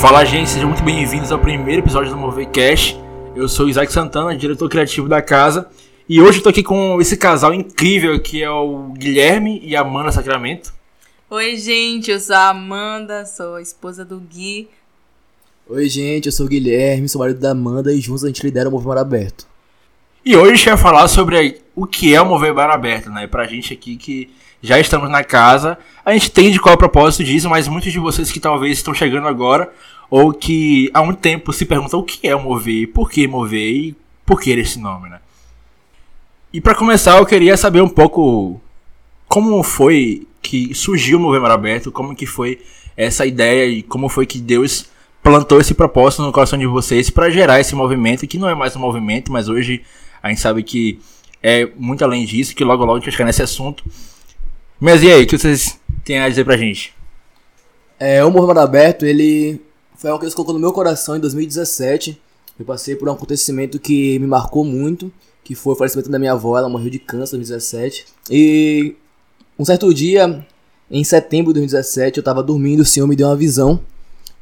Fala gente, sejam muito bem-vindos ao primeiro episódio do Movecast. Eu sou Isaac Santana, diretor criativo da casa, e hoje eu tô aqui com esse casal incrível que é o Guilherme e a Amanda Sacramento. Oi, gente, eu sou a Amanda, sou a esposa do Gui. Oi, gente, eu sou o Guilherme, sou marido da Amanda e juntos a gente lidera o Movimento Aberto. E hoje a gente vai falar sobre o que é o Mover Bar Aberto, né? Pra gente aqui que já estamos na casa, a gente entende qual é o propósito disso, mas muitos de vocês que talvez estão chegando agora ou que há um tempo se perguntam o que é o Mover, por que Mover e por que esse nome, né? E para começar, eu queria saber um pouco como foi que surgiu o Mover Aberto, como que foi essa ideia e como foi que Deus plantou esse propósito no coração de vocês para gerar esse movimento, que não é mais um movimento, mas hoje a gente sabe que é muito além disso, que logo logo a gente vai chegar nesse assunto. Mas e aí, o que vocês têm a dizer pra gente? É, o Movimento Aberto, ele foi algo que Deus colocou no meu coração em 2017. Eu passei por um acontecimento que me marcou muito, que foi o falecimento da minha avó, ela morreu de câncer em 2017. E um certo dia, em setembro de 2017, eu tava dormindo, o Senhor me deu uma visão.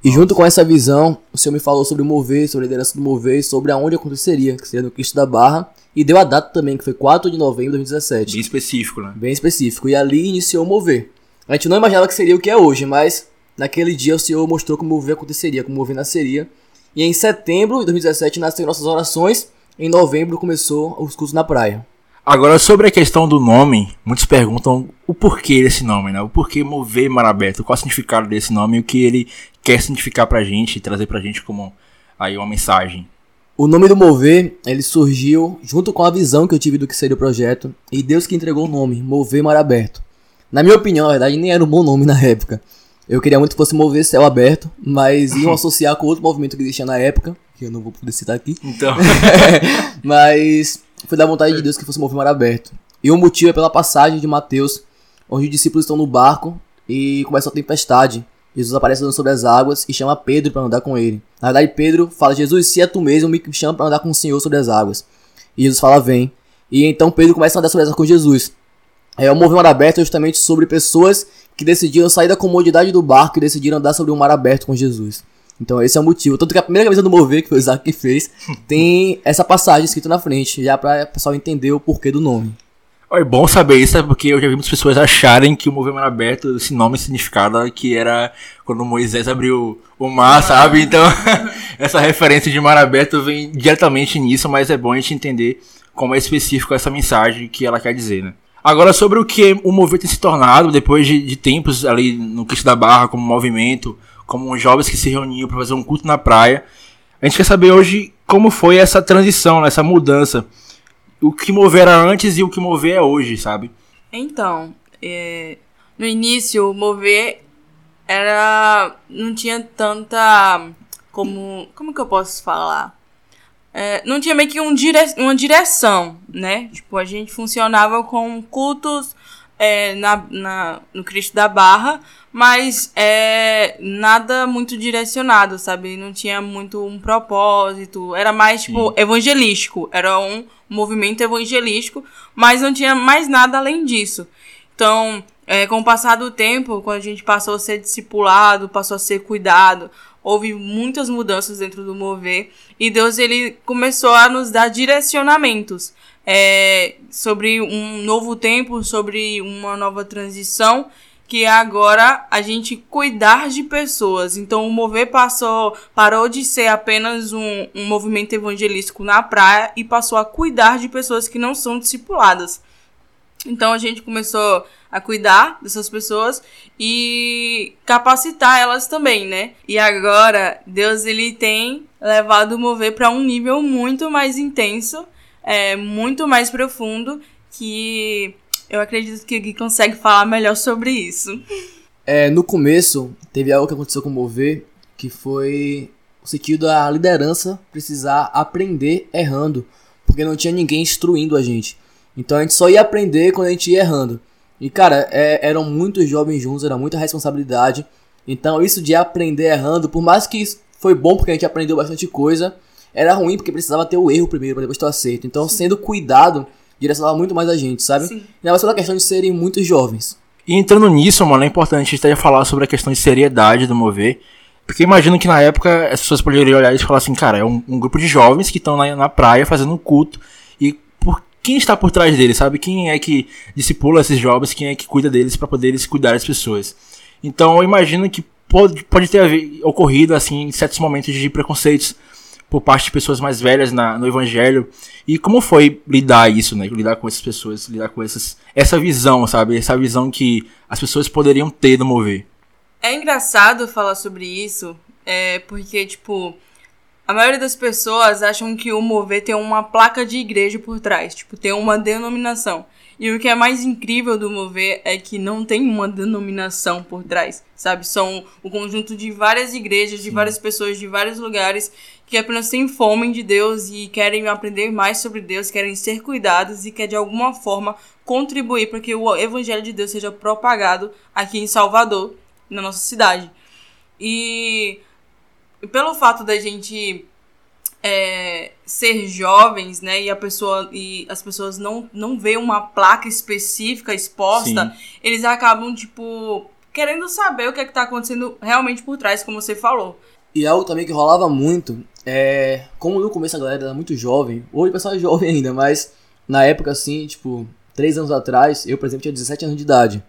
E junto com essa visão, o Senhor me falou sobre o mover, sobre a liderança do mover, sobre aonde aconteceria, que seria no Cristo da Barra. E deu a data também, que foi 4 de novembro de 2017. Bem específico, né? Bem específico. E ali iniciou o mover. A gente não imaginava que seria o que é hoje, mas naquele dia o Senhor mostrou como o mover aconteceria, como o mover nasceria. E em setembro de 2017 nasceram nossas orações. Em novembro começou os cultos na praia. Agora, sobre a questão do nome, muitos perguntam o porquê desse nome, né? O porquê mover mar aberto, qual o significado desse nome e o que ele quer significar pra gente e trazer pra gente como aí uma mensagem. O nome do Mover, ele surgiu junto com a visão que eu tive do que seria o projeto e Deus que entregou o nome, Mover Mar Aberto. Na minha opinião, na verdade, nem era um bom nome na época. Eu queria muito que fosse Mover Céu Aberto, mas iam associar com outro movimento que existia na época, que eu não vou poder citar aqui. Então, mas foi da vontade de Deus que fosse Mover Mar Aberto. E o motivo é pela passagem de Mateus, onde os discípulos estão no barco e começa a tempestade. Jesus aparece andando sobre as águas e chama Pedro para andar com ele. Na verdade, Pedro fala: Jesus, se é tu mesmo, me chama para andar com o Senhor sobre as águas. E Jesus fala: Vem. E então Pedro começa a andar sobre as águas com Jesus. É, o movimento aberto é justamente sobre pessoas que decidiram sair da comodidade do barco e decidiram andar sobre um mar aberto com Jesus. Então esse é o motivo. Tanto que a primeira camisa do Mover, que foi o Isaac que fez, tem essa passagem escrita na frente, já para o pessoal entender o porquê do nome. é bom saber isso, sabe? porque eu já vi muitas pessoas acharem que o movimento aberto, esse nome significava que era quando Moisés abriu o mar, sabe? Então, essa referência de mar aberto vem diretamente nisso, mas é bom a gente entender como é específico essa mensagem que ela quer dizer, né? Agora, sobre o que o movimento tem se tornado depois de, de tempos ali no Cristo da Barra, como movimento, como jovens que se reuniam para fazer um culto na praia, a gente quer saber hoje como foi essa transição, essa mudança. O que mover era antes e o que mover é hoje, sabe? Então, é, no início, mover era. não tinha tanta. Como. Como que eu posso falar? É, não tinha meio que um dire, uma direção, né? Tipo, a gente funcionava com cultos é, na, na, no Cristo da Barra, mas é, nada muito direcionado, sabe? Não tinha muito um propósito. Era mais, tipo, Sim. evangelístico. Era um movimento evangelístico, mas não tinha mais nada além disso. Então, é, com o passar do tempo, quando a gente passou a ser discipulado, passou a ser cuidado, houve muitas mudanças dentro do mover e Deus ele começou a nos dar direcionamentos é, sobre um novo tempo, sobre uma nova transição que é agora a gente cuidar de pessoas. Então o mover passou, parou de ser apenas um, um movimento evangelístico na praia e passou a cuidar de pessoas que não são discipuladas. Então a gente começou a cuidar dessas pessoas e capacitar elas também, né? E agora Deus ele tem levado o mover para um nível muito mais intenso, é muito mais profundo que eu acredito que Gui consegue falar melhor sobre isso. É, no começo teve algo que aconteceu com o mover que foi o sentido da liderança precisar aprender errando, porque não tinha ninguém instruindo a gente. Então a gente só ia aprender quando a gente ia errando. E cara, é, eram muitos jovens juntos, era muita responsabilidade. Então isso de aprender errando, por mais que foi bom porque a gente aprendeu bastante coisa, era ruim porque precisava ter o erro primeiro para depois ter o acerto. Então Sim. sendo cuidado, direcionava muito mais a gente, sabe? Sim. E era só a questão de serem muitos jovens. E entrando nisso, mano, é importante a gente falar sobre a questão de seriedade do mover. Porque imagino que na época as pessoas poderiam olhar e falar assim, cara, é um, um grupo de jovens que estão na, na praia fazendo um culto. Quem está por trás deles, sabe? Quem é que discipula esses jovens, quem é que cuida deles para poder eles cuidar das pessoas. Então eu imagino que pode, pode ter haver, ocorrido assim certos momentos de preconceitos por parte de pessoas mais velhas na, no evangelho. E como foi lidar isso, né? Lidar com essas pessoas, lidar com essas, essa visão, sabe? Essa visão que as pessoas poderiam ter do mover. É engraçado falar sobre isso, é, porque, tipo, a maioria das pessoas acham que o mover tem uma placa de igreja por trás, tipo, tem uma denominação. E o que é mais incrível do mover é que não tem uma denominação por trás, sabe? São o conjunto de várias igrejas, de várias pessoas de vários lugares que apenas têm fome de Deus e querem aprender mais sobre Deus, querem ser cuidados e quer de alguma forma contribuir para que o evangelho de Deus seja propagado aqui em Salvador, na nossa cidade. E pelo fato da gente é, ser jovens, né, e a pessoa e as pessoas não não vê uma placa específica exposta, Sim. eles acabam tipo querendo saber o que é que tá acontecendo realmente por trás, como você falou. E algo também que rolava muito é. Como no começo a galera era muito jovem, hoje o pessoal é jovem ainda, mas na época assim, tipo, três anos atrás, eu, por exemplo, tinha 17 anos de idade.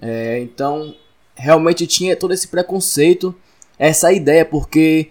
É, então, realmente tinha todo esse preconceito, essa ideia, porque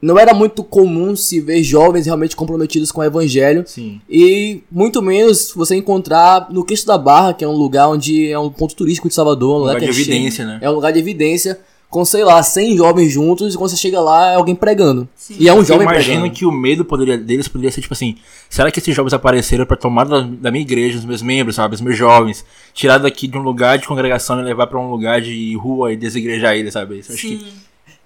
não era muito comum se ver jovens realmente comprometidos com o evangelho. Sim. E muito menos você encontrar no Cristo da Barra, que é um lugar onde é um ponto turístico de Salvador, um lugar, lugar de é evidência, cheio, né? É um lugar de evidência com, sei lá, 100 jovens juntos, e quando você chega lá é alguém pregando. Sim. E é um jovem Eu imagino pregando. que o medo poderia, deles poderia ser tipo assim: será que esses jovens apareceram para tomar da, da, minha igreja, os meus membros, sabe? Os meus jovens, tirar daqui de um lugar de congregação e levar para um lugar de rua e desigrejar eles, sabe? Isso, acho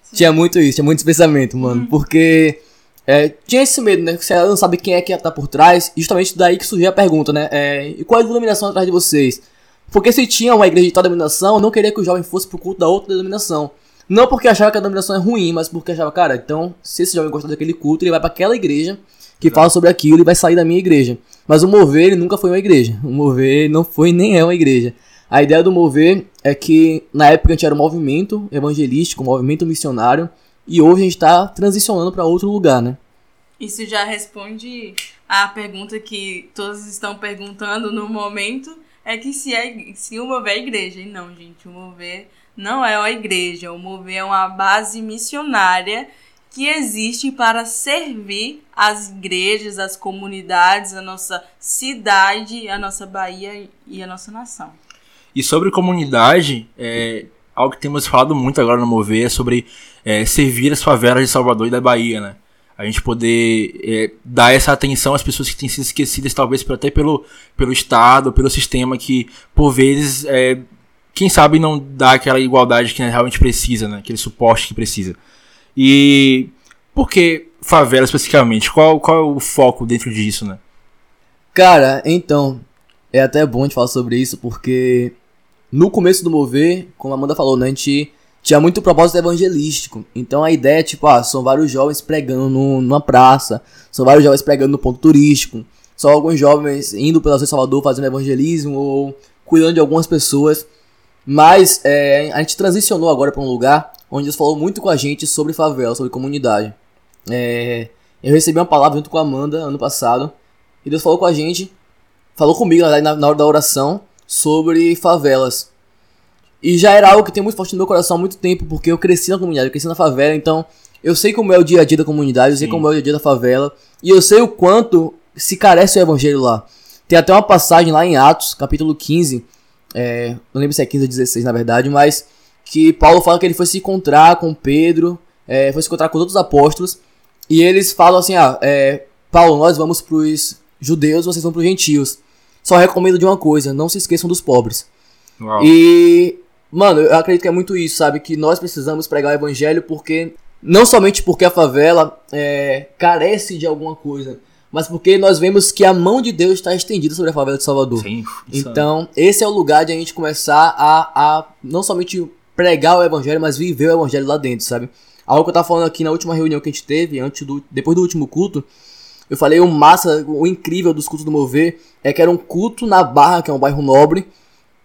Sim. Tinha muito isso, tinha muito esse pensamento, mano. Porque é, tinha esse medo, né? Que você não sabe quem é que tá por trás. E justamente daí que surgiu a pergunta, né? É, e qual é a denominação atrás de vocês? Porque se tinha uma igreja de tal denominação, eu não queria que o jovem fosse pro culto da outra denominação. Não porque achava que a denominação é ruim, mas porque achava, cara, então, se esse jovem gostar daquele culto, ele vai para aquela igreja que fala sobre aquilo e vai sair da minha igreja. Mas o mover, ele nunca foi uma igreja. O mover não foi nem é uma igreja. A ideia do mover é que na época a gente era um movimento evangelístico, um movimento missionário, e hoje a gente está transicionando para outro lugar, né? Isso já responde a pergunta que todos estão perguntando no momento, é que se, é, se o mover é igreja. E não, gente, o mover não é uma igreja. O mover é uma base missionária que existe para servir as igrejas, as comunidades, a nossa cidade, a nossa Bahia e a nossa nação. E sobre comunidade, é, algo que temos falado muito agora no Mover é sobre é, servir as favelas de Salvador e da Bahia, né? A gente poder é, dar essa atenção às pessoas que têm sido esquecidas, talvez até pelo, pelo Estado, pelo sistema que, por vezes, é, quem sabe não dá aquela igualdade que realmente precisa, né? Aquele suporte que precisa. E por que favela especificamente? Qual, qual é o foco dentro disso, né? Cara, então, é até bom gente falar sobre isso, porque no começo do Mover, como a Amanda falou, né, a gente tinha muito propósito evangelístico. Então a ideia é tipo, ah, são vários jovens pregando no, numa praça, são vários jovens pregando no ponto turístico, são alguns jovens indo pela São Salvador fazendo evangelismo ou cuidando de algumas pessoas. Mas é, a gente transicionou agora para um lugar onde Deus falou muito com a gente sobre favela, sobre comunidade. É, eu recebi uma palavra junto com a Amanda ano passado e Deus falou com a gente, falou comigo na, na hora da oração sobre favelas. E já era algo que tem muito forte no meu coração há muito tempo, porque eu cresci na comunidade, eu cresci na favela, então eu sei como é o dia a dia da comunidade, eu sei Sim. como é o dia a dia da favela, e eu sei o quanto se carece o evangelho lá. Tem até uma passagem lá em Atos, capítulo 15, é, não lembro se é 15 ou 16 na verdade, mas que Paulo fala que ele foi se encontrar com Pedro, é, foi se encontrar com os outros apóstolos, e eles falam assim: ah, é, Paulo, nós vamos pros judeus, vocês vão pros gentios. Só recomendo de uma coisa: não se esqueçam dos pobres. Uau. E, mano, eu acredito que é muito isso, sabe? Que nós precisamos pregar o evangelho porque. Não somente porque a favela é, carece de alguma coisa, mas porque nós vemos que a mão de Deus está estendida sobre a favela de Salvador. Sim, é- Então, esse é o lugar de a gente começar a, a não somente pregar o evangelho, mas viver o evangelho lá dentro, sabe? Algo que eu tava falando aqui na última reunião que a gente teve, antes do, depois do último culto, eu falei o massa, o incrível dos cultos do Mover é que era um culto na Barra, que é um bairro nobre,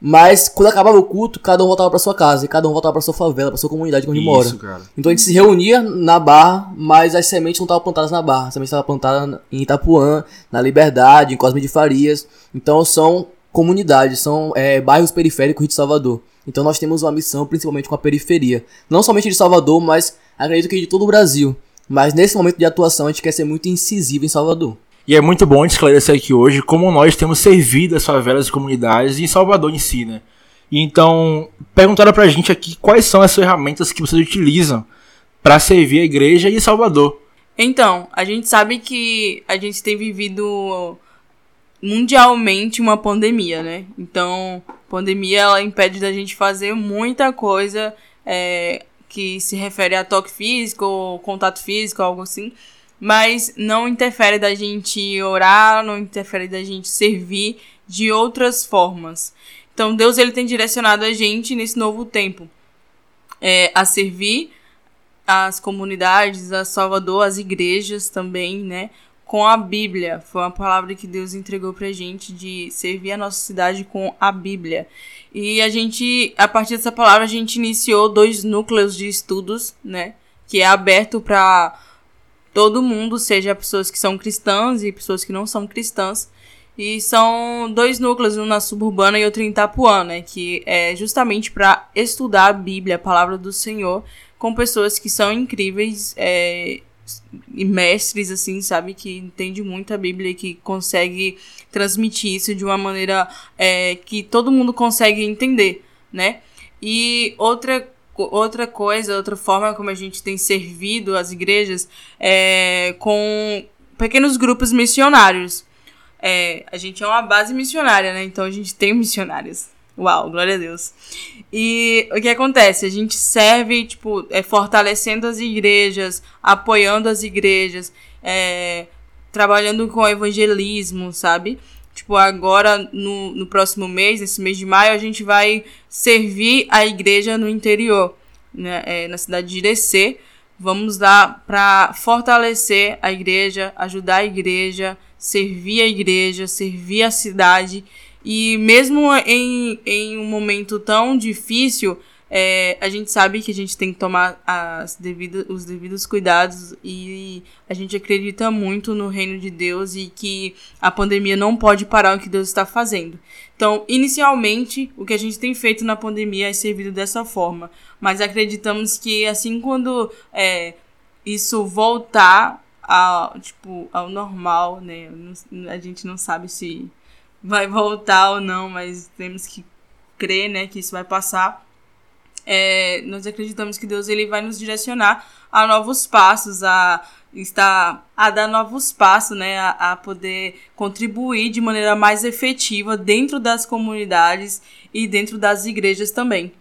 Mas quando acabava o culto, cada um voltava pra sua casa, e cada um voltava pra sua favela, pra sua comunidade onde mora. Isso, cara. Então a gente se reunia na barra, mas as sementes não estavam plantadas na barra. As sementes estavam plantadas em Itapuã, na Liberdade, em Cosme de Farias. Então são comunidades, são é, bairros periféricos de Salvador. Então nós temos uma missão principalmente com a periferia. Não somente de Salvador, mas acredito que de todo o Brasil. Mas nesse momento de atuação a gente quer ser muito incisivo em Salvador. E é muito bom a gente esclarecer aqui hoje como nós temos servido as favelas e comunidades e em Salvador em si, né? E então, perguntaram pra gente aqui quais são as ferramentas que vocês utilizam para servir a igreja e Salvador. Então, a gente sabe que a gente tem vivido mundialmente uma pandemia, né? Então, pandemia ela impede da gente fazer muita coisa é, que se refere a toque físico, ou contato físico, algo assim. Mas não interfere da gente orar, não interfere da gente servir de outras formas. Então, Deus ele tem direcionado a gente nesse novo tempo é, a servir as comunidades, a Salvador, as igrejas também, né? Com a Bíblia. Foi uma palavra que Deus entregou pra gente de servir a nossa cidade com a Bíblia. E a gente, a partir dessa palavra, a gente iniciou dois núcleos de estudos, né? Que é aberto para todo mundo, seja pessoas que são cristãs e pessoas que não são cristãs. E são dois núcleos, um na suburbana e outro em Itapuã, né? Que é justamente para estudar a Bíblia, a palavra do Senhor, com pessoas que são incríveis é, e mestres, assim, sabe? Que entende muito a Bíblia e que consegue transmitir isso de uma maneira é, que todo mundo consegue entender, né? E outra outra coisa, outra forma como a gente tem servido as igrejas é com pequenos grupos missionários. É, a gente é uma base missionária, né? Então a gente tem missionários. Uau, glória a Deus. E o que acontece? A gente serve, tipo, é, fortalecendo as igrejas, apoiando as igrejas, é, trabalhando com evangelismo, sabe? Tipo, agora, no, no próximo mês, nesse mês de maio, a gente vai servir a igreja no interior, né, é, na cidade de Irecê. Vamos dar para fortalecer a igreja, ajudar a igreja, servir a igreja, servir a cidade e mesmo em, em um momento tão difícil, é, a gente sabe que a gente tem que tomar as devidas, os devidos cuidados e a gente acredita muito no reino de Deus e que a pandemia não pode parar o que Deus está fazendo. Então, inicialmente, o que a gente tem feito na pandemia é servido dessa forma, mas acreditamos que assim quando é, isso voltar ao, tipo, ao normal, né, a gente não sabe se vai voltar ou não, mas temos que crer, né, que isso vai passar. É, nós acreditamos que Deus ele vai nos direcionar a novos passos, a estar a dar novos passos, né, a, a poder contribuir de maneira mais efetiva dentro das comunidades e dentro das igrejas também.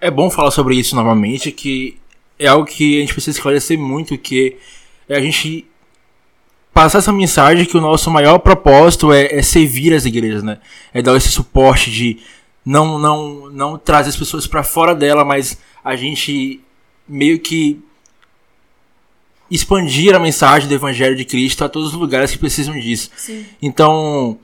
É bom falar sobre isso novamente, que é algo que a gente precisa esclarecer muito, que a gente passar essa mensagem que o nosso maior propósito é, é servir as igrejas, né? É dar esse suporte de não não não trazer as pessoas para fora dela, mas a gente meio que expandir a mensagem do evangelho de Cristo a todos os lugares que precisam disso. Sim. Então,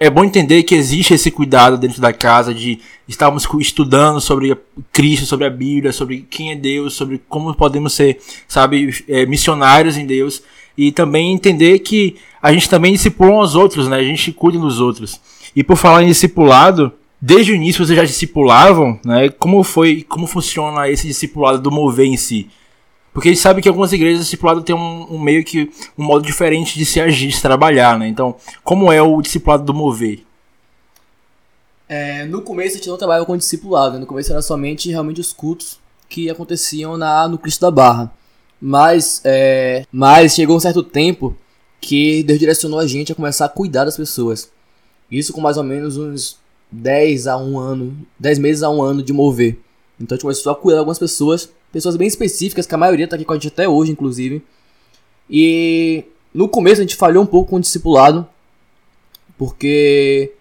é bom entender que existe esse cuidado dentro da casa de estarmos estudando sobre Cristo, sobre a Bíblia, sobre quem é Deus, sobre como podemos ser, sabe, é, missionários em Deus e também entender que a gente também discipula uns outros, né? A gente cuida dos outros. E por falar em discipulado, desde o início vocês já discipulavam, né? Como foi, como funciona esse discipulado do mover em si? Porque a gente sabe que algumas igrejas discipulado tem um, um, meio que um modo diferente de se agir, de se trabalhar, né? Então, como é o discipulado do mover? É, no começo a gente não trabalhava com discipulado, no começo era somente realmente os cultos que aconteciam na, no Cristo da Barra. Mas, é, mas chegou um certo tempo que Deus direcionou a gente a começar a cuidar das pessoas. Isso com mais ou menos uns 10 a 1 ano, 10 meses a 1 ano de mover. Então a gente começou a cuidar de algumas pessoas, pessoas bem específicas, que a maioria está aqui com a gente até hoje, inclusive. E no começo a gente falhou um pouco com o discipulado, porque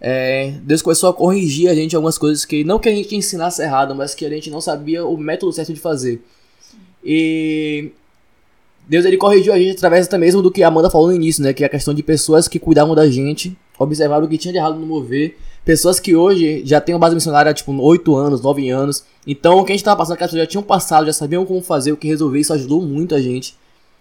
é, Deus começou a corrigir a gente algumas coisas que não que a gente ensinasse errado, mas que a gente não sabia o método certo de fazer. E Deus ele corrigiu a gente através até mesmo do que a Amanda falou no início, né? Que é a questão de pessoas que cuidavam da gente, observaram o que tinha de errado no mover, pessoas que hoje já têm uma base missionária, tipo, 8 anos, 9 anos. Então, o que a gente tava passando, que as pessoas já tinham passado, já sabiam como fazer, o que resolver, isso ajudou muito a gente.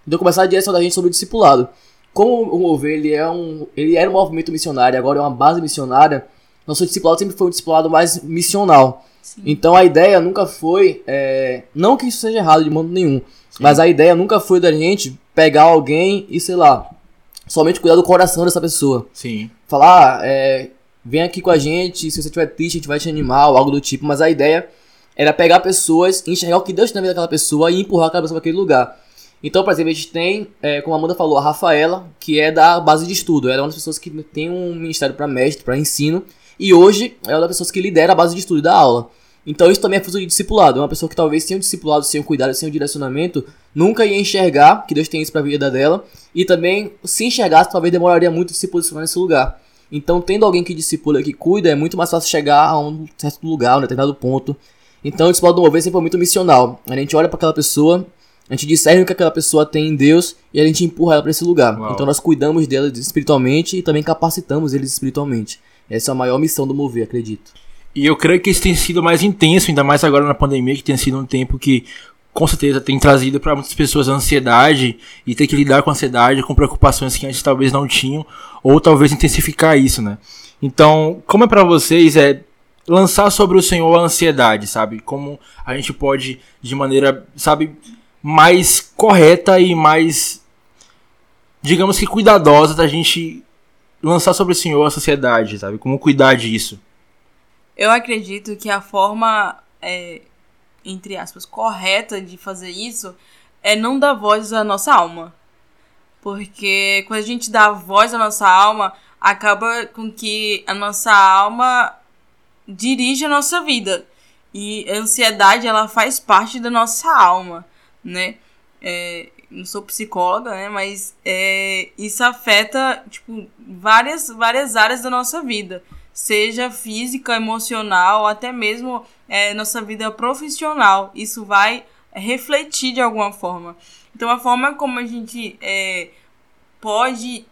Então, começar a direção da gente sobre o discipulado. Como o Mover, ele, é um, ele era um movimento missionário, agora é uma base missionária, nosso discipulado sempre foi um discipulado mais missional. Sim. Então, a ideia nunca foi, é, não que isso seja errado de modo nenhum, mas a ideia nunca foi da gente pegar alguém e, sei lá, somente cuidar do coração dessa pessoa Sim. falar, ah, é, vem aqui com a gente, se você estiver triste, a gente vai te animar, algo do tipo, mas a ideia era pegar pessoas, enxergar o que Deus tem na vida daquela pessoa e empurrar aquela pessoa para aquele lugar. Então, por exemplo, a gente tem, é, como a Amanda falou, a Rafaela, que é da base de estudo. Ela é uma das pessoas que tem um ministério para mestre, para ensino, e hoje é uma das pessoas que lidera a base de estudo dá aula. Então, isso também é fruto de discipulado. É uma pessoa que talvez sem o discipulado, sem o cuidado, sem o direcionamento, nunca ia enxergar que Deus tem isso para a vida dela, e também, se enxergasse, talvez demoraria muito de se posicionar nesse lugar. Então, tendo alguém que discipula, que cuida, é muito mais fácil chegar a um certo lugar, a um determinado ponto. Então, o discipulado do mover sempre foi muito missional. A gente olha para aquela pessoa, a gente discerne o que aquela pessoa tem em Deus e a gente empurra ela para esse lugar. Uau. Então, nós cuidamos dela espiritualmente e também capacitamos eles espiritualmente. Essa é a maior missão do mover, acredito. E eu creio que isso tem sido mais intenso, ainda mais agora na pandemia, que tem sido um tempo que com certeza tem trazido para muitas pessoas ansiedade e ter que lidar com ansiedade, com preocupações que antes talvez não tinham, ou talvez intensificar isso, né? Então, como é para vocês é lançar sobre o Senhor a ansiedade, sabe? Como a gente pode de maneira, sabe, mais correta e mais digamos que cuidadosa da gente lançar sobre o Senhor a sociedade, sabe? Como cuidar disso. Eu acredito que a forma, é, entre aspas, correta de fazer isso é não dar voz à nossa alma. Porque quando a gente dá voz à nossa alma, acaba com que a nossa alma dirige a nossa vida. E a ansiedade, ela faz parte da nossa alma, né? É, não sou psicóloga, né? Mas é, isso afeta, tipo, várias, várias áreas da nossa vida. Seja física, emocional, até mesmo é, nossa vida profissional. Isso vai refletir de alguma forma. Então, a forma como a gente é, pode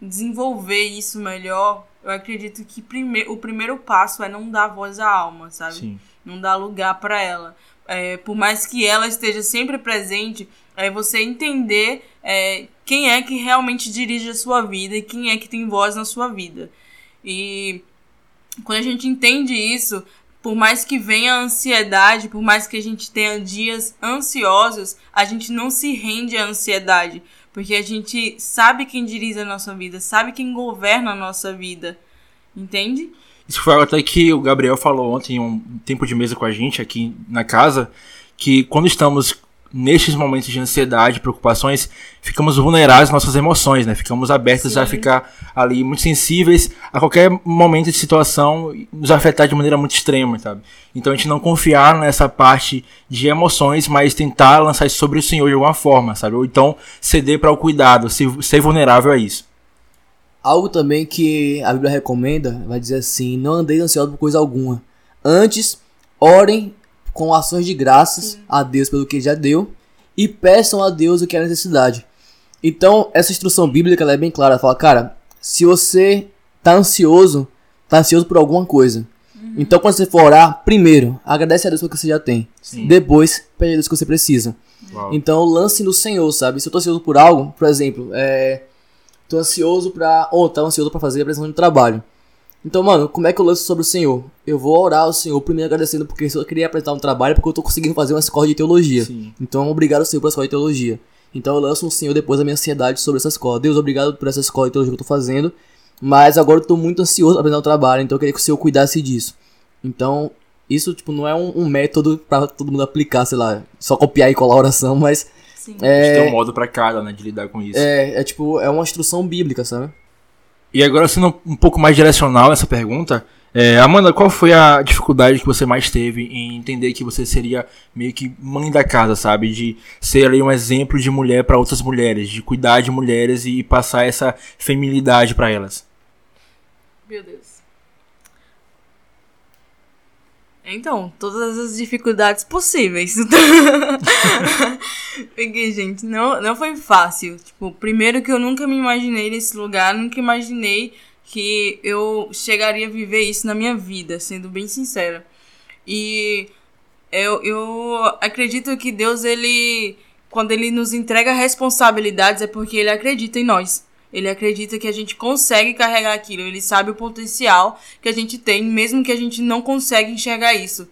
desenvolver isso melhor, eu acredito que prime o primeiro passo é não dar voz à alma, sabe? Sim. Não dar lugar para ela. É, por mais que ela esteja sempre presente, é você entender é, quem é que realmente dirige a sua vida e quem é que tem voz na sua vida. E quando a gente entende isso, por mais que venha a ansiedade, por mais que a gente tenha dias ansiosos, a gente não se rende à ansiedade, porque a gente sabe quem dirige a nossa vida, sabe quem governa a nossa vida. Entende? Isso foi algo até que o Gabriel falou ontem em um tempo de mesa com a gente aqui na casa, que quando estamos nestes momentos de ansiedade, preocupações, ficamos vulneráveis às nossas emoções, né? Ficamos abertos Sim. a ficar ali muito sensíveis a qualquer momento de situação nos afetar de maneira muito extrema, sabe? Então a gente não confiar nessa parte de emoções, mas tentar lançar isso sobre o Senhor de alguma forma, sabe? Ou então ceder para o cuidado, se- ser vulnerável a isso. Algo também que a Bíblia recomenda, vai dizer assim, não andeis ansiosos por coisa alguma. Antes, orem com ações de graças a Deus pelo que já deu e peçam a Deus o que é necessidade. Então, essa instrução bíblica ela é bem clara, ela fala, cara, se você tá ansioso, tá ansioso por alguma coisa. Então, quando você for orar, primeiro, agradece a Deus pelo que você já tem. Sim. Depois, pede a Deus o que você precisa. Uau. Então, lance no Senhor, sabe? Se eu tô ansioso por algo, por exemplo, é. Tô ansioso pra. Ou tô ansioso pra fazer a apresentação de trabalho. Então, mano, como é que eu lanço sobre o Senhor? Eu vou orar ao Senhor, primeiro agradecendo porque eu queria apresentar um trabalho, porque eu tô conseguindo fazer uma escola de teologia. Sim. Então, obrigado, Senhor, pela escola de teologia. Então, eu lanço no Senhor depois a minha ansiedade sobre essa escola. Deus, obrigado por essa escola de teologia que eu tô fazendo. Mas agora eu tô muito ansioso pra apresentar o trabalho, então eu queria que o Senhor cuidasse disso. Então, isso, tipo, não é um, um método pra todo mundo aplicar, sei lá, só copiar e colar a oração, mas Sim. A gente tem um é, modo pra cada, né, de lidar com isso. é, é tipo, é uma instrução bíblica, sabe? E agora, sendo um pouco mais direcional essa pergunta, é, Amanda, qual foi a dificuldade que você mais teve em entender que você seria meio que mãe da casa, sabe? De ser ali um exemplo de mulher para outras mulheres, de cuidar de mulheres e passar essa feminilidade para elas. Meu Deus. Então, todas as dificuldades possíveis. Porque, gente, não, não foi fácil. Tipo, primeiro que eu nunca me imaginei nesse lugar, nunca imaginei que eu chegaria a viver isso na minha vida, sendo bem sincera. E eu, eu acredito que Deus, ele, quando ele nos entrega responsabilidades, é porque ele acredita em nós. Ele acredita que a gente consegue carregar aquilo. Ele sabe o potencial que a gente tem, mesmo que a gente não consegue enxergar isso.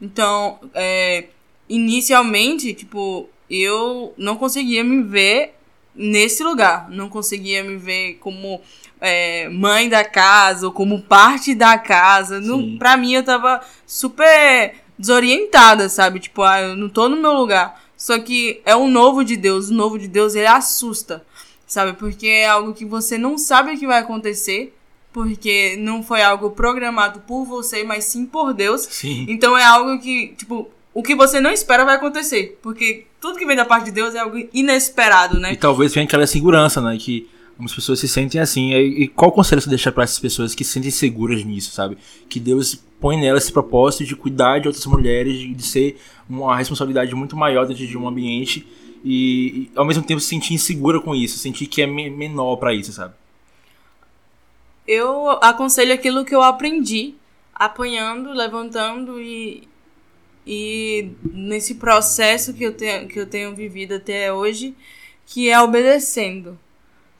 Então, é, inicialmente, tipo, eu não conseguia me ver nesse lugar. Não conseguia me ver como é, mãe da casa ou como parte da casa. Não, pra mim, eu tava super desorientada, sabe? Tipo, ah, eu não tô no meu lugar. Só que é o novo de Deus. O novo de Deus, ele assusta, sabe? Porque é algo que você não sabe o que vai acontecer. Porque não foi algo programado por você, mas sim por Deus. Sim. Então é algo que, tipo, o que você não espera vai acontecer. Porque tudo que vem da parte de Deus é algo inesperado, né? E talvez venha aquela segurança, né? Que algumas pessoas se sentem assim. E qual conselho você deixa para essas pessoas que se sentem seguras nisso, sabe? Que Deus põe nelas esse propósito de cuidar de outras mulheres, de, de ser uma responsabilidade muito maior dentro de um ambiente e, e ao mesmo tempo se sentir insegura com isso, sentir que é me menor para isso, sabe? Eu aconselho aquilo que eu aprendi, apanhando, levantando e, e nesse processo que eu, tenho, que eu tenho vivido até hoje, que é obedecendo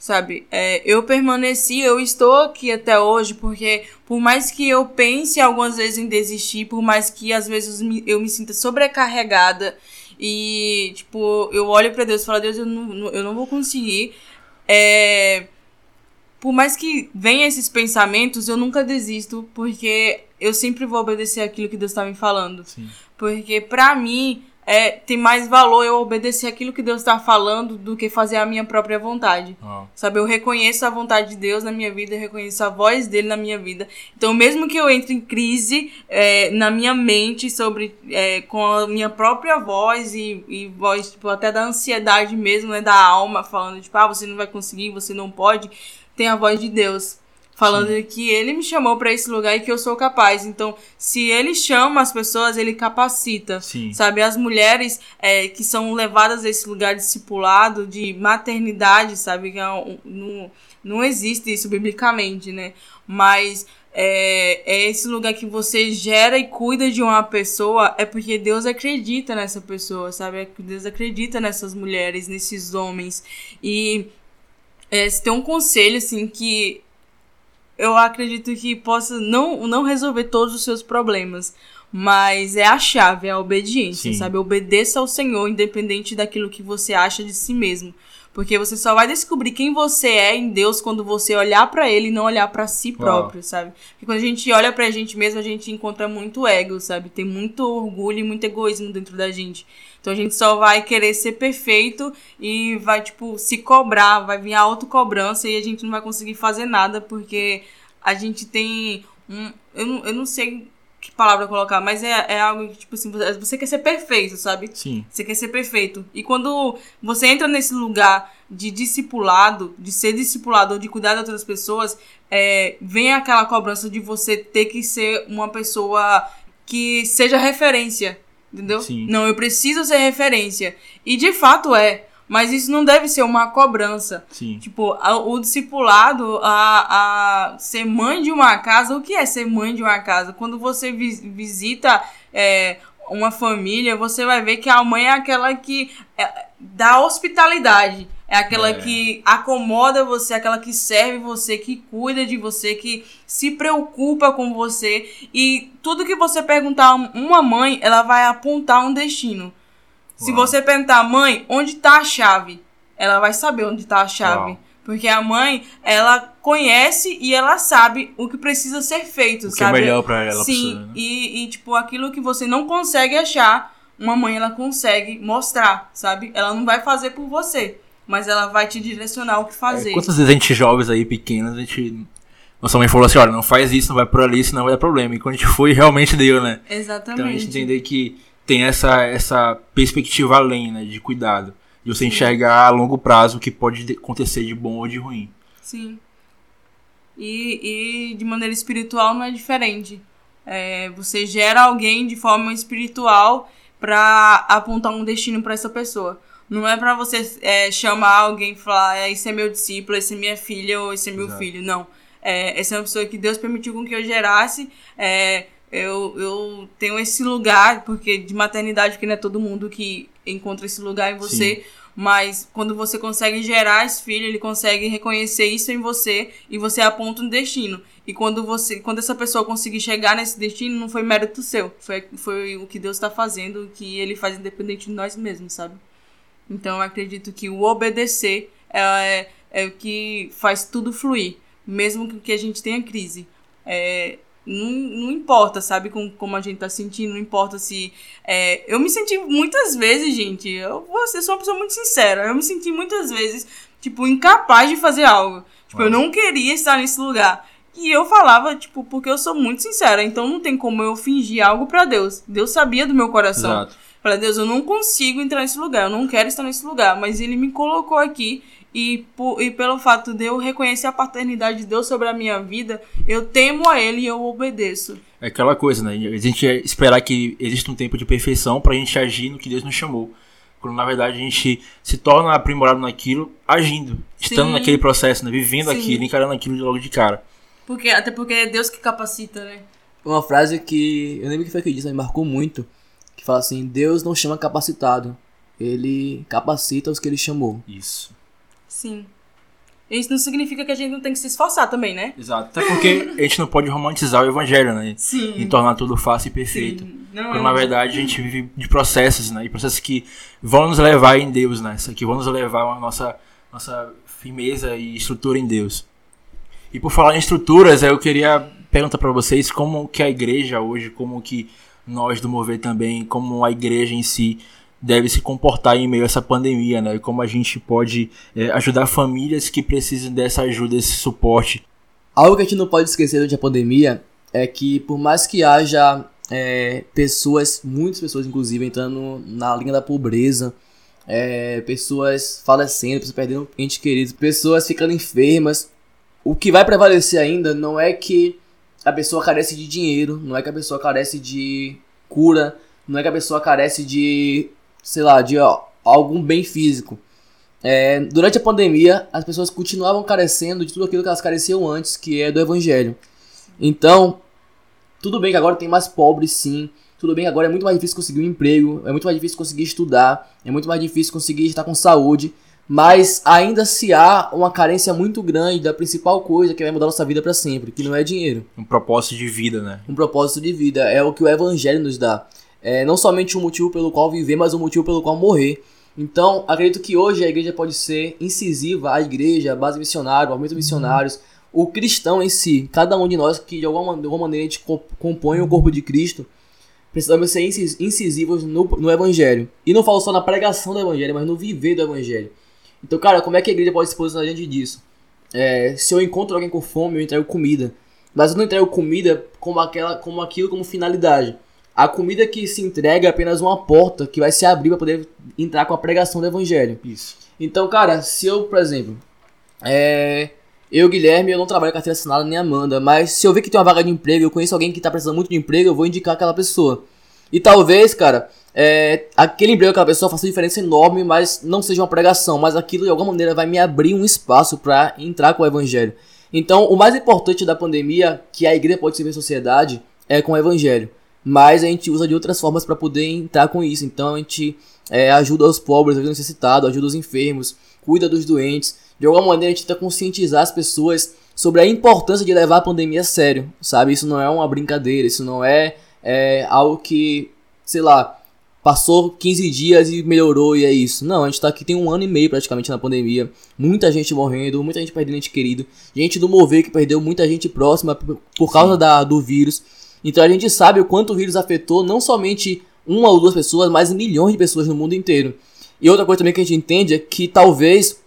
sabe? É, eu permaneci, eu estou aqui até hoje porque por mais que eu pense algumas vezes em desistir, por mais que às vezes eu me sinta sobrecarregada e tipo eu olho para Deus e falo Deus eu não, eu não vou conseguir, é, por mais que venha esses pensamentos eu nunca desisto porque eu sempre vou obedecer aquilo que Deus está me falando, Sim. porque para mim é, tem mais valor eu obedecer aquilo que Deus está falando do que fazer a minha própria vontade. Ah. Sabe, eu reconheço a vontade de Deus na minha vida, eu reconheço a voz dele na minha vida. Então, mesmo que eu entre em crise é, na minha mente sobre é, com a minha própria voz e, e voz tipo, até da ansiedade mesmo, né, da alma, falando tipo, ah, você não vai conseguir, você não pode, tem a voz de Deus falando Sim. que ele me chamou para esse lugar e que eu sou capaz. Então, se ele chama as pessoas, ele capacita. Sim. Sabe, as mulheres é, que são levadas a esse lugar discipulado, de maternidade, sabe, que é não, não existe isso biblicamente, né? Mas é, é esse lugar que você gera e cuida de uma pessoa, é porque Deus acredita nessa pessoa, sabe? É que Deus acredita nessas mulheres, nesses homens. E é, se tem um conselho, assim, que eu acredito que possa não, não resolver todos os seus problemas. Mas é a chave, é a obediência, Sim. sabe? Obedeça ao Senhor, independente daquilo que você acha de si mesmo. Porque você só vai descobrir quem você é em Deus quando você olhar pra Ele e não olhar pra si próprio, sabe? Porque quando a gente olha pra gente mesmo, a gente encontra muito ego, sabe? Tem muito orgulho e muito egoísmo dentro da gente. Então a gente só vai querer ser perfeito e vai, tipo, se cobrar, vai vir a autocobrança e a gente não vai conseguir fazer nada porque a gente tem um. Eu não, eu não sei que palavra colocar, mas é, é algo que, tipo assim, você- quer ser perfeito, sabe? Sim. Você quer ser perfeito. E quando você entra nesse lugar de discipulado, de ser discipulado ou de cuidar de outras pessoas, é, vem aquela cobrança de você ter que ser uma pessoa que seja referência. Entendeu? Sim. Não, eu preciso ser referência. E de fato é. Mas isso não deve ser uma cobrança. Sim. Tipo, a- o discipulado, a, a ser mãe de uma casa, o que é ser mãe de uma casa? Quando você vi- visita é, uma família, você vai ver que a mãe é aquela que é, dá hospitalidade. É aquela É. que acomoda você, aquela que serve você, que cuida de você, que se preocupa com você. E tudo que você perguntar a uma mãe, ela vai apontar um destino. Se Uau. você perguntar, mãe, onde tá a chave? Ela vai saber onde tá a chave. Uau. Porque a mãe, ela conhece e ela sabe o que precisa ser feito, O que é sabe? melhor pra ela, Sim, né? e, e, tipo, aquilo que você não consegue achar, uma mãe, ela consegue mostrar, sabe? Ela não vai fazer por você, mas ela vai te direcionar o que fazer. É, quantas vezes a gente jovens aí, pequenos, a gente. Nossa mãe falou assim: olha, não faz isso, não vai por ali, senão vai dar problema. E quando a gente foi, realmente deu, né? Exatamente. Então a gente entender que tem essa, essa perspectiva além, né? De cuidado. De você enxergar a longo prazo o que pode de- acontecer de bom ou de ruim. Sim. E, e de maneira espiritual não é diferente. É, você gera alguém de forma espiritual pra apontar um destino pra essa pessoa. Não é pra você é, chamar alguém e falar, "É, esse é meu discípulo, esse é minha filha ou esse é meu Exato. filho. Não. É, essa é uma pessoa que Deus permitiu com que eu gerasse. É, eu, eu tenho esse lugar, porque de maternidade, porque não é todo mundo que encontra esse lugar em você. Sim. Mas quando você consegue gerar esse filho, ele consegue reconhecer isso em você e você aponta um destino. E quando você, quando essa pessoa conseguir chegar nesse destino, não foi mérito seu, foi, foi o que Deus está fazendo, o que Ele faz independente de nós mesmos, sabe? Então eu acredito que o obedecer é, é o que faz tudo fluir, mesmo que a gente tenha crise. É, não, não importa, sabe, com, como a gente tá sentindo, não importa se. É, eu me senti muitas vezes, gente. Eu vou ser sou uma pessoa muito sincera. Eu me senti muitas vezes, tipo, incapaz de fazer algo. Tipo, eu não queria estar nesse lugar. E eu falava, tipo, porque eu sou muito sincera. Então não tem como eu fingir algo para Deus. Deus sabia do meu coração. Exato. Falei, Deus, eu não consigo entrar nesse lugar. Eu não quero estar nesse lugar. Mas Ele me colocou aqui e, por, e pelo fato de eu reconhecer a paternidade de Deus sobre a minha vida, eu temo a Ele e eu obedeço. É aquela coisa, né? A gente esperar que exista um tempo de perfeição pra gente agir no que Deus nos chamou. Quando na verdade a gente se torna aprimorado naquilo, agindo, estando Sim. naquele processo, né? Vivendo Sim. aquilo, encarando aquilo logo de cara. Porque, até porque é Deus que capacita, né? Uma frase que eu lembro que foi que disse, me marcou muito, que fala assim: Deus não chama capacitado, ele capacita os que ele chamou. Isso. Sim. Isso não significa que a gente não tem que se esforçar também, né? Exato. Até porque a gente não pode romantizar o evangelho, né? Sim. E tornar tudo fácil e perfeito. Sim. Não, Quando, na verdade, a gente vive de processos, né? E processos que vão nos levar em Deus, né? Que vão nos levar a nossa, nossa firmeza e estrutura em Deus. E por falar em estruturas, eu queria perguntar para vocês como que a igreja hoje, como que nós do Mover também, como a igreja em si deve se comportar em meio a essa pandemia, né? E como a gente pode é, ajudar famílias que precisam dessa ajuda, desse suporte. Algo que a gente não pode esquecer durante a pandemia é que por mais que haja é, pessoas, muitas pessoas inclusive, entrando na linha da pobreza, é, pessoas falecendo, pessoas perdendo entes queridos, pessoas ficando enfermas, o que vai prevalecer ainda não é que a pessoa carece de dinheiro, não é que a pessoa carece de cura, não é que a pessoa carece de sei lá, de ó, algum bem físico. É, durante a pandemia, as pessoas continuavam carecendo de tudo aquilo que elas careciam antes, que é do evangelho. Então, tudo bem que agora tem mais pobres, sim. Tudo bem que agora é muito mais difícil conseguir um emprego, é muito mais difícil conseguir estudar, é muito mais difícil conseguir estar com saúde. Mas ainda se há uma carência muito grande da principal coisa que vai mudar nossa vida para sempre, que não é dinheiro. Um propósito de vida, né? Um propósito de vida. É o que o evangelho nos dá é, não somente um motivo pelo qual viver, mas um motivo pelo qual morrer. Então, acredito que hoje a igreja pode ser incisiva, a igreja, a base missionária, o movimento missionários, o cristão em si, cada um de nós que de alguma, de alguma maneira a gente compõe o corpo de Cristo, precisamos ser incisivos no, no evangelho. E não falo só na pregação do evangelho, mas no viver do evangelho. Então, cara, como é que a igreja pode se posicionar diante disso? É, se eu encontro alguém com fome, eu entrego comida. Mas eu não entrego comida como, aquela, como aquilo como finalidade. A comida que se entrega é apenas uma porta que vai se abrir para poder entrar com a pregação do evangelho. Isso. Então, cara, se eu, por exemplo, é, eu, Guilherme, eu não trabalho com carteira assinada nem Amanda, mas se eu ver que tem uma vaga de emprego, eu conheço alguém que está precisando muito de emprego, eu vou indicar aquela pessoa. E talvez, cara, é, aquele emprego aquela pessoa faça diferença enorme, mas não seja uma pregação, mas aquilo de alguma maneira vai me abrir um espaço para entrar com o evangelho. Então, o mais importante da pandemia que a igreja pode servir à sociedade é com o evangelho mas a gente usa de outras formas para poder entrar com isso. Então a gente é, ajuda os pobres, ajuda os necessitados, ajuda os enfermos, cuida dos doentes. De alguma maneira a gente tenta conscientizar as pessoas sobre a importância de levar a pandemia a sério, sabe? Isso não é uma brincadeira, isso não é, é algo que, sei lá, passou 15 dias e melhorou e é isso. Não, a gente tá aqui tem um ano e meio praticamente na pandemia. Muita gente morrendo, muita gente perdendo ente querido. Gente do Mover que perdeu muita gente próxima por causa da, do vírus. Então a gente sabe o quanto o vírus afetou não somente uma ou duas pessoas, mas milhões de pessoas no mundo inteiro. E outra coisa também que a gente entende é que talvez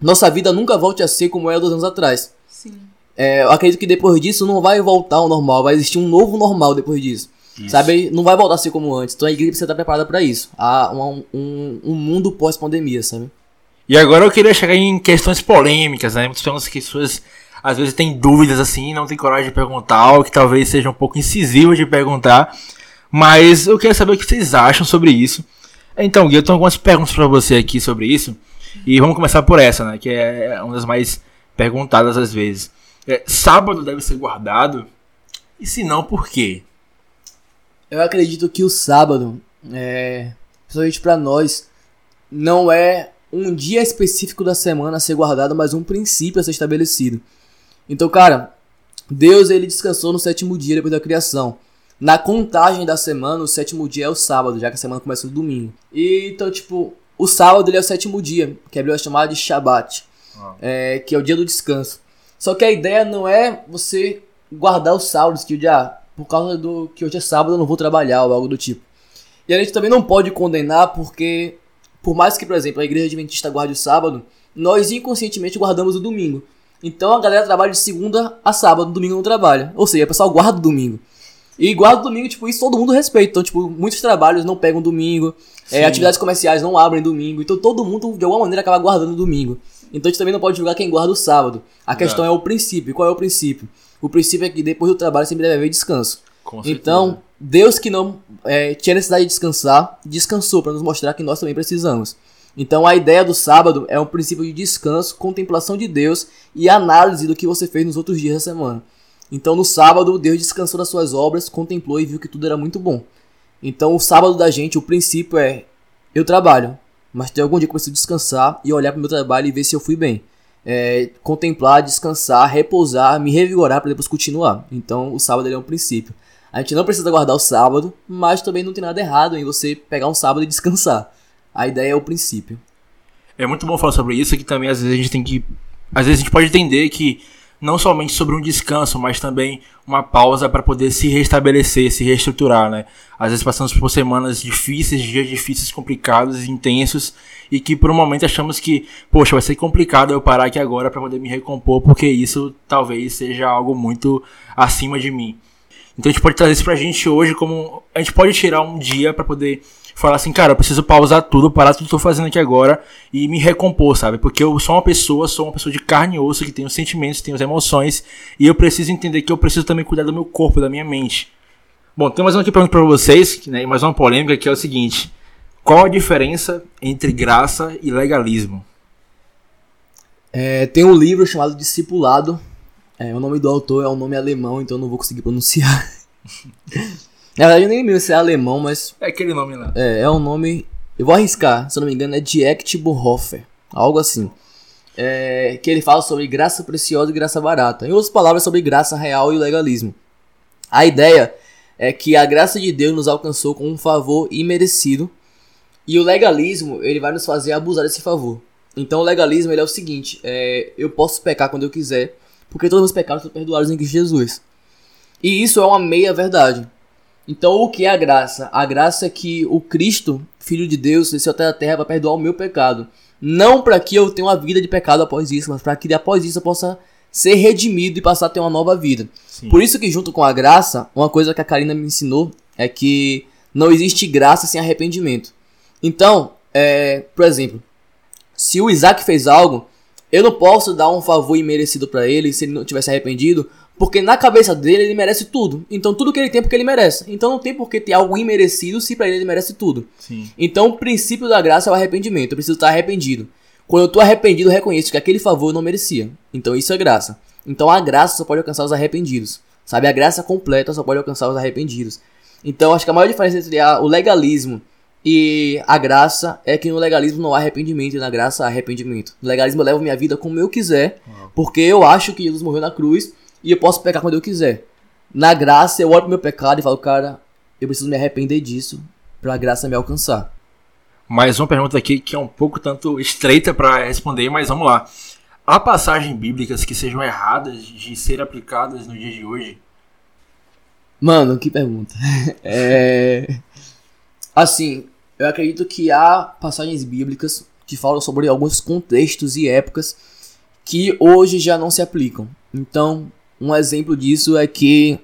nossa vida nunca volte a ser como era dois anos atrás. Sim. É, eu acredito que depois disso não vai voltar ao normal, vai existir um novo normal depois disso. Isso. Sabe? Não vai voltar a ser como antes. Então a igreja precisa estar preparada para isso. Há um, um, um mundo pós-pandemia, sabe? E agora eu queria chegar em questões polêmicas, né? Muitas pessoas às vezes tem dúvidas assim, não tem coragem de perguntar, ou que talvez seja um pouco incisivo de perguntar. Mas eu queria saber o que vocês acham sobre isso. Então, Gui, eu tenho algumas perguntas para você aqui sobre isso. E vamos começar por essa, né? Que é uma das mais perguntadas às vezes. É, sábado deve ser guardado? E se não, por quê? Eu acredito que o sábado, é, principalmente para nós, não é um dia específico da semana a ser guardado, mas um princípio a ser estabelecido. Então, cara, Deus ele descansou no sétimo dia depois da criação. Na contagem da semana, o sétimo dia é o sábado, já que a semana começa no domingo. E então, tipo, o sábado ele é o sétimo dia, que a Bíblia é chamada de Shabat, Ah. é, que é o dia do descanso. Só que a ideia não é você guardar os sábados, que o dia, por causa do que hoje é sábado eu não vou trabalhar ou algo do tipo. E a gente também não pode condenar porque, por mais que, por exemplo, a igreja adventista guarde o sábado, nós inconscientemente guardamos o domingo. Então a galera trabalha de segunda a sábado, domingo não trabalha. Ou seja, o pessoal guarda o domingo. E guarda o domingo, tipo, isso todo mundo respeita. Então, tipo, muitos trabalhos não pegam domingo, é, atividades comerciais não abrem domingo. Então todo mundo, de alguma maneira, acaba guardando o domingo. Então a gente também não pode julgar quem guarda o sábado. A questão é o princípio. Qual é o princípio? O princípio é que depois do trabalho sempre deve haver descanso. Com certeza. Então, Deus que não é, tinha necessidade de descansar, descansou para nos mostrar que nós também precisamos. Então, a ideia do sábado é um princípio de descanso, contemplação de Deus e análise do que você fez nos outros dias da semana. Então, no sábado, Deus descansou das suas obras, contemplou e viu que tudo era muito bom. Então, o sábado da gente, o princípio é: eu trabalho, mas tem algum dia que eu preciso descansar e olhar para o meu trabalho e ver se eu fui bem. É, contemplar, descansar, repousar, me revigorar para depois continuar. Então, o sábado é um princípio. A gente não precisa guardar o sábado, mas também não tem nada errado em você pegar um sábado e descansar. A ideia é o princípio. É muito bom falar sobre isso, que também às vezes a gente tem que. Às vezes a gente pode entender que não somente sobre um descanso, mas também uma pausa para poder se restabelecer, se reestruturar, né? Às vezes passamos por semanas difíceis, dias difíceis, complicados, intensos, e que por um momento achamos que, poxa, vai ser complicado eu parar aqui agora para poder me recompor, porque isso talvez seja algo muito acima de mim. Então a gente pode trazer isso pra gente hoje como. A gente pode tirar um dia pra poder falar assim, cara, eu preciso pausar tudo, parar tudo que eu tô fazendo aqui agora e me recompor, sabe? Porque eu sou uma pessoa, sou uma pessoa de carne e osso, que tem os sentimentos, tem as emoções, e eu preciso entender que eu preciso também cuidar do meu corpo, da minha mente. Bom, tem mais uma aqui pergunta pra vocês, né, mais uma polêmica, que é o seguinte. Qual a diferença entre graça e legalismo? É, tem um livro chamado Discipulado. É, o nome do autor é um nome alemão, então eu não vou conseguir pronunciar. Na verdade, eu nem lembro se é alemão, mas É aquele nome lá. é, é um nome. Eu vou arriscar, se eu não me engano, é Diecht Bonhoeffer. Algo assim. É, que ele fala sobre graça preciosa e graça barata. Em outras palavras, sobre graça real e legalismo. A ideia é que a graça de Deus nos alcançou com um favor imerecido. E o legalismo, ele vai nos fazer abusar desse favor. Então o legalismo ele é o seguinte: é, eu posso pecar quando eu quiser, porque todos os meus pecados são perdoados em Cristo Jesus. E isso é uma meia verdade. Então o que é a graça? A graça é que o Cristo, Filho de Deus, desceu até a terra para perdoar o meu pecado. Não para que eu tenha uma vida de pecado após isso, mas para que após isso eu possa ser redimido e passar a ter uma nova vida. Sim. Por isso que junto com a graça, uma coisa que a Karina me ensinou é que não existe graça sem arrependimento. Então, é, por exemplo, se o Isaac fez algo, eu não posso dar um favor imerecido para ele se ele não tivesse arrependido, porque na cabeça dele ele merece tudo. Então tudo que ele tem é porque ele merece. Então não tem por que ter algo imerecido se para ele ele merece tudo. Sim. Então o princípio da graça é o arrependimento. Eu preciso estar arrependido. Quando eu estou arrependido, eu reconheço que aquele favor eu não merecia. Então isso é graça. Então a graça só pode alcançar os arrependidos. Sabe? A graça completa só pode alcançar os arrependidos. Então acho que a maior diferença entre a- o legalismo e a graça é que no legalismo não há arrependimento e na graça há arrependimento. No legalismo eu levo minha vida como eu quiser, porque eu acho que Jesus morreu na cruz e eu posso pecar quando eu quiser. Na graça eu olho pro meu pecado e falo, cara, eu preciso me arrepender disso pra graça me alcançar. Mais uma pergunta aqui que é um pouco tanto estreita para responder, mas vamos lá. Há passagens bíblicas que sejam erradas de ser aplicadas no dia de hoje? Mano, que pergunta. é... Assim, eu acredito que há passagens bíblicas que falam sobre alguns contextos e épocas que hoje já não se aplicam. Então, um exemplo disso é que.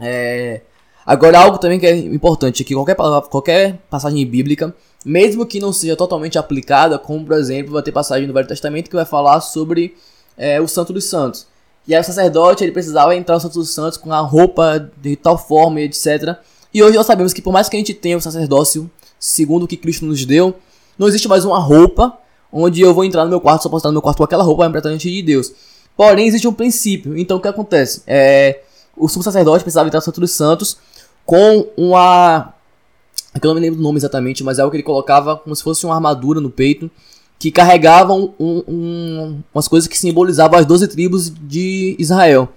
É... Agora, algo também que é importante é que qualquer, palavra- qualquer passagem bíblica, mesmo que não seja totalmente aplicada, como por exemplo, vai ter passagem no Velho Testamento que vai falar sobre é, o Santo dos Santos. E aí o sacerdote ele precisava entrar no Santo dos Santos com a roupa de tal forma e etc. E hoje nós sabemos que por mais que a gente tenha o sacerdócio segundo o que Cristo nos deu, não existe mais uma roupa onde eu vou entrar no meu quarto, só posso estar no meu quarto com aquela roupa representante de Deus. Porém, existe um princípio. Então, o que acontece? É, o sumo sacerdote precisava entrar no Santo dos Santos com uma. é Eu não me lembro do nome exatamente, mas é algo que ele colocava como se fosse uma armadura no peito que carregavam um- um- umas coisas que simbolizavam as 12 tribos de Israel.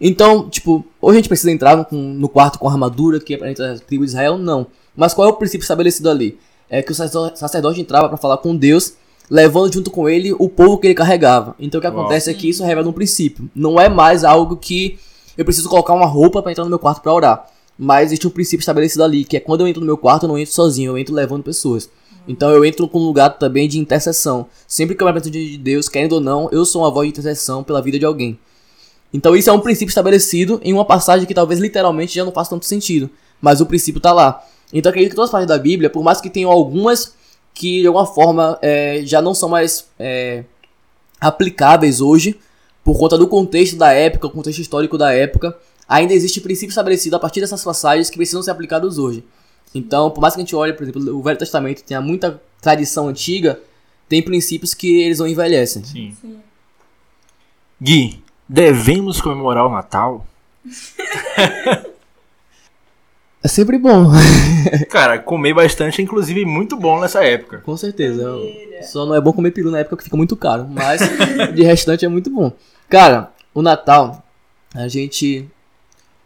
Então, tipo, hoje a gente precisa entrar no quarto com armadura que é para entrar na tribo de Israel? Não. Mas qual é o princípio estabelecido ali? É que o sacerdo- sacerdote entrava para falar com Deus, levando junto com ele o povo que ele carregava. Então o que Uau. acontece é que isso revela um princípio. Não é mais algo que eu preciso colocar uma roupa para entrar no meu quarto para orar. Mas existe um princípio estabelecido ali, que é quando eu entro no meu quarto, eu não entro sozinho, eu entro levando pessoas. Então eu entro com um lugar também de intercessão. Sempre que eu me apresento de Deus, querendo ou não, eu sou uma voz de intercessão pela vida de alguém. Então isso é um princípio estabelecido em uma passagem que talvez literalmente já não faça tanto sentido. Mas o princípio tá lá. Então eu acredito que todas as partes da Bíblia, por mais que tenham algumas que de alguma forma é, já não são mais é, aplicáveis hoje, por conta do contexto da época, o contexto histórico da época, ainda existe princípio estabelecido a partir dessas passagens que precisam ser aplicados hoje. Então, por mais que a gente olhe, por exemplo, o Velho Testamento tenha muita tradição antiga, tem princípios que eles não envelhecem. Sim. Gui, devemos comemorar o Natal? É sempre bom. Cara, comer bastante é inclusive muito bom nessa época. Com certeza. Só não é bom comer peru na época que fica muito caro, mas de restante é muito bom. Cara, o Natal, a gente.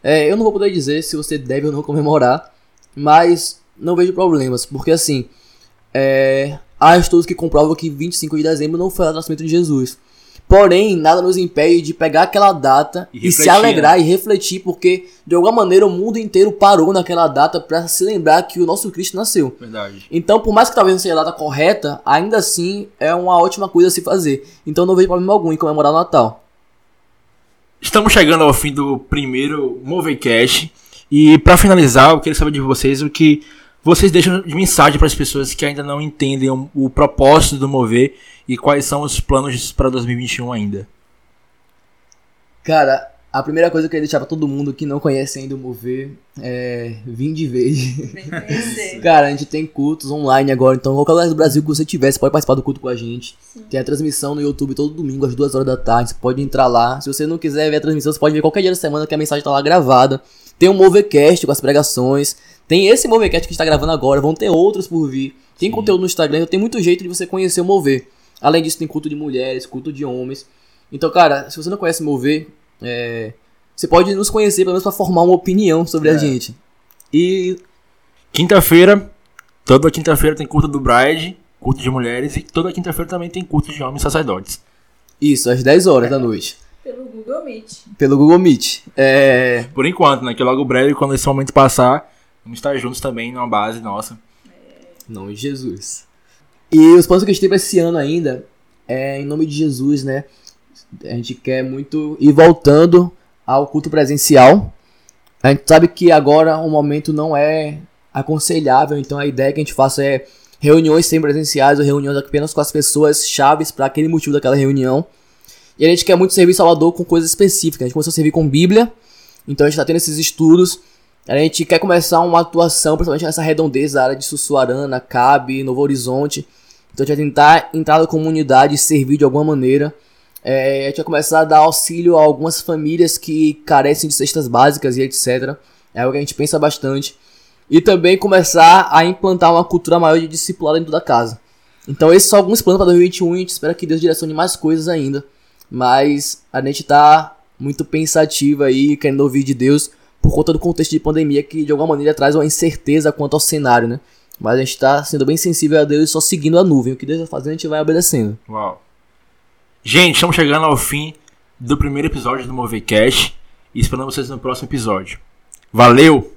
É, eu não vou poder dizer se você deve ou não comemorar, mas não vejo problemas, porque assim. É, há estudos que comprovam que 25 de dezembro não foi o nascimento de Jesus. Porém, nada nos impede de pegar aquela data E e, se alegrar e refletir, porque de alguma maneira o mundo inteiro parou naquela data para se lembrar que o nosso Cristo nasceu. Verdade. Então, por mais que talvez não seja a data correta, ainda assim é uma ótima coisa a se fazer. Então não vejo problema algum em comemorar o Natal. Estamos chegando ao fim do primeiro Movecast. E pra finalizar, eu queria saber de vocês o que vocês deixam de mensagem para as pessoas que ainda não entendem o, o propósito do Mover e quais são os planos para 2021 ainda. Cara, a primeira coisa que eu queria deixar pra todo mundo que não conhece ainda o Mover é vir de vez. Conhecer. Cara, a gente tem cultos online agora, então qualquer lugar do Brasil que você tiver, você pode participar do culto com a gente. Tem a transmissão no YouTube todo domingo às duas horas da tarde, você pode entrar lá. Se você não quiser ver a transmissão, você pode ver qualquer dia da semana que a mensagem tá lá gravada. Tem o Movecast com as pregações. Tem esse Movecast que está gravando agora, vão ter outros por vir. Tem Sim. conteúdo no Instagram, tem muito jeito de você conhecer o Mover. Além disso, tem culto de mulheres, culto de homens. Então, cara, se você não conhece o Mover, é, você pode nos conhecer, pelo menos pra formar uma opinião sobre É. a gente. E Quinta-feira, toda quinta-feira tem culto do Bride, culto de mulheres, e toda quinta-feira também tem culto de homens sacerdotes. isso, às 10 horas da noite. Pelo Google Meet. Pelo Google Meet. É, Por enquanto, né? Que logo breve, quando esse momento passar, vamos estar juntos também numa base nossa. nome de Jesus. E os planos que a gente tem pra esse ano ainda é em nome de Jesus, né? A gente quer muito ir voltando ao culto presencial. A gente sabe que agora o momento não é aconselhável, então a ideia que a gente faça é reuniões sem presenciais ou reuniões apenas com as pessoas chaves para aquele motivo daquela reunião. E a gente quer muito servir Salvador com coisas específicas. A gente começou a servir com Bíblia, então a gente está tendo esses estudos. A gente quer começar uma atuação, principalmente nessa redondeza, área de Sussuarana, Cabe, Novo Horizonte. Então a gente vai tentar entrar na comunidade e servir de alguma maneira. É, a gente vai começar a dar auxílio a algumas famílias que carecem de cestas básicas e etc. É algo que a gente pensa bastante. E também começar a implantar uma cultura maior de discipulado dentro da casa. Então esses são alguns planos para 2021 e a gente espera que Deus direcione mais coisas ainda. Mas a gente tá muito pensativa aí, querendo ouvir de Deus por conta do contexto de pandemia que de alguma maneira traz uma incerteza quanto ao cenário, né? Mas a gente tá sendo bem sensível a Deus e só seguindo a nuvem. O que Deus vai fazendo, a gente vai obedecendo. Uau. Gente, estamos chegando ao fim do primeiro episódio do Movecast e esperando vocês no próximo episódio. Valeu!